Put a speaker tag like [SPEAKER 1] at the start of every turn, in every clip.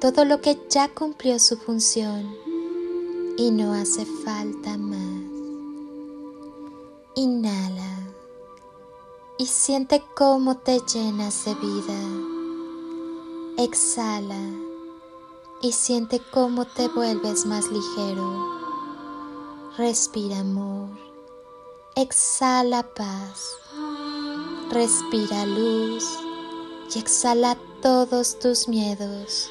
[SPEAKER 1] todo lo que ya cumplió su función y no hace falta más. Inhala y siente cómo te llenas de vida. Exhala y siente cómo te vuelves más ligero. Respira amor. Exhala paz. Respira luz y exhala todos tus miedos.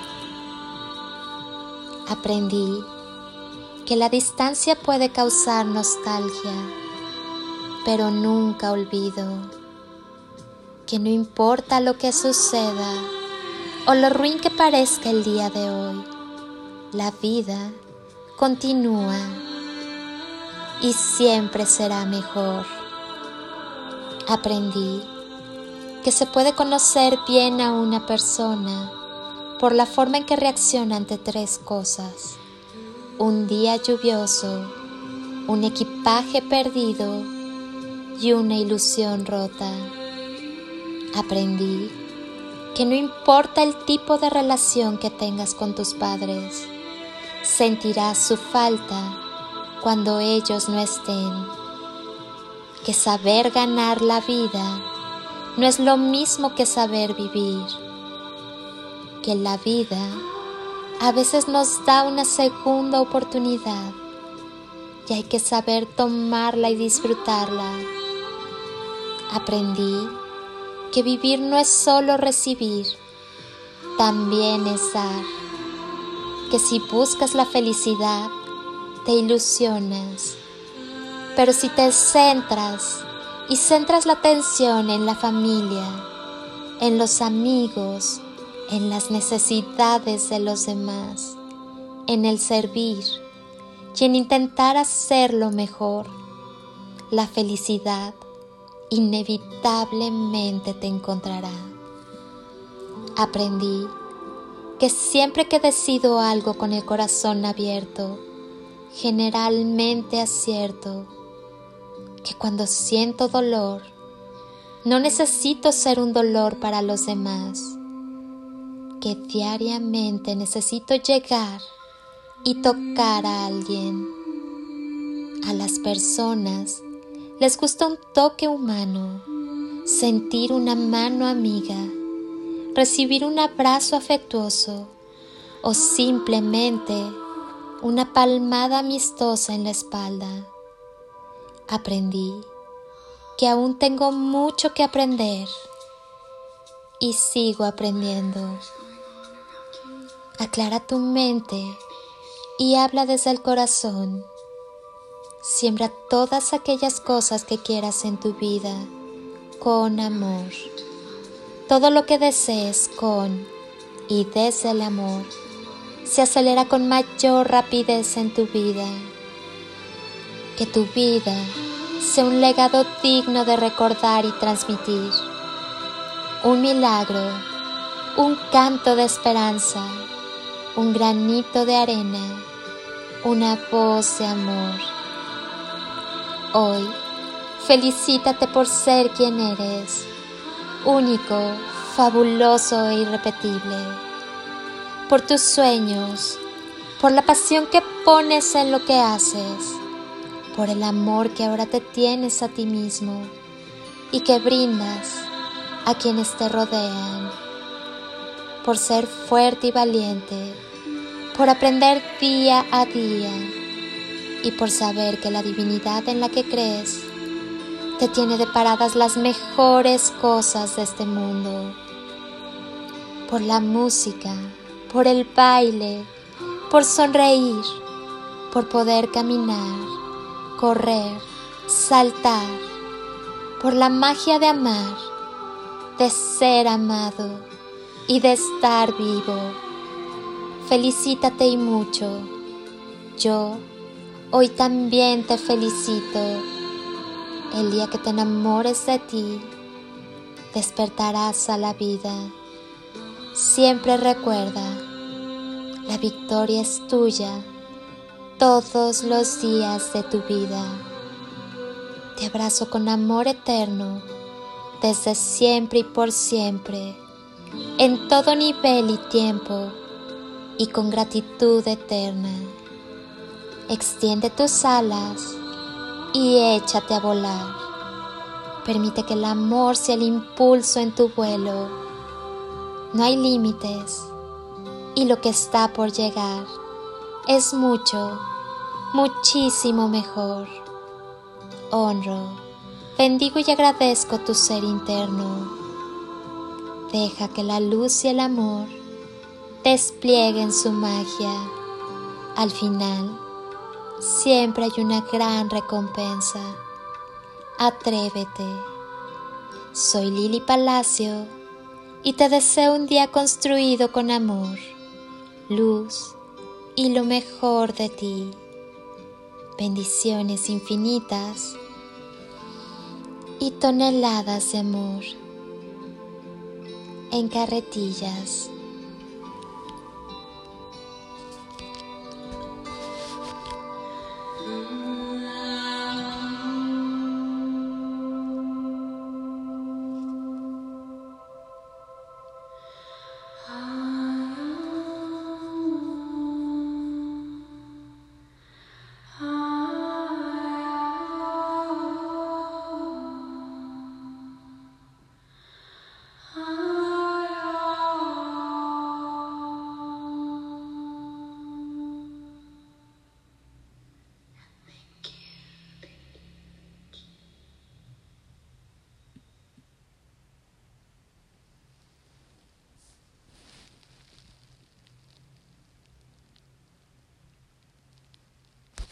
[SPEAKER 1] Aprendí que la distancia puede causar nostalgia, pero nunca olvido. Que no importa lo que suceda o lo ruin que parezca el día de hoy, la vida continúa y siempre será mejor. Aprendí que se puede conocer bien a una persona por la forma en que reacciona ante tres cosas. Un día lluvioso, un equipaje perdido y una ilusión rota. Aprendí que no importa el tipo de relación que tengas con tus padres, sentirás su falta cuando ellos no estén. Que saber ganar la vida no es lo mismo que saber vivir. Que la vida a veces nos da una segunda oportunidad y hay que saber tomarla y disfrutarla. Aprendí que vivir no es solo recibir, también es dar. Que si buscas la felicidad, te ilusionas. Pero si te centras y centras la atención en la familia, en los amigos, en las necesidades de los demás, en el servir y en intentar hacerlo mejor, la felicidad inevitablemente te encontrará. Aprendí que siempre que decido algo con el corazón abierto, generalmente acierto que cuando siento dolor, no necesito ser un dolor para los demás, que diariamente necesito llegar y tocar a alguien. A las personas les gusta un toque humano, sentir una mano amiga, recibir un abrazo afectuoso o simplemente una palmada amistosa en la espalda. Aprendí que aún tengo mucho que aprender y sigo aprendiendo. Aclara tu mente y habla desde el corazón. Siembra todas aquellas cosas que quieras en tu vida con amor. Todo lo que desees con y desde el amor se acelera con mayor rapidez en tu vida. Que tu vida sea un legado digno de recordar y transmitir. Un milagro, un canto de esperanza, un granito de arena, una voz de amor. Hoy, felicítate por ser quien eres, único, fabuloso e irrepetible por tus sueños, por la pasión que pones en lo que haces, por el amor que ahora te tienes a ti mismo y que brindas a quienes te rodean, por ser fuerte y valiente, por aprender día a día y por saber que la divinidad en la que crees te tiene deparadas las mejores cosas de este mundo. Por la música, por el baile, por sonreír, por poder caminar, correr, saltar, por la magia de amar, de ser amado y de estar vivo. Felicítate y mucho. Yo hoy también te felicito. El día que te enamores de ti, despertarás a la vida. Siempre recuerda, la victoria es tuya todos los días de tu vida. Te abrazo con amor eterno, desde siempre y por siempre, en todo nivel y tiempo, y con gratitud eterna. Extiende tus alas y échate a volar. Permite que el amor sea el impulso en tu vuelo. No hay límites y lo que está por llegar es mucho, muchísimo mejor. Honro, bendigo y agradezco tu ser interno. Deja que la luz y el amor desplieguen su magia. Al final, siempre hay una gran recompensa. Atrévete. Soy Lili Palacio y te deseo un día construido con amor, luz y lo mejor de ti. Bendiciones infinitas y toneladas de amor en carretillas.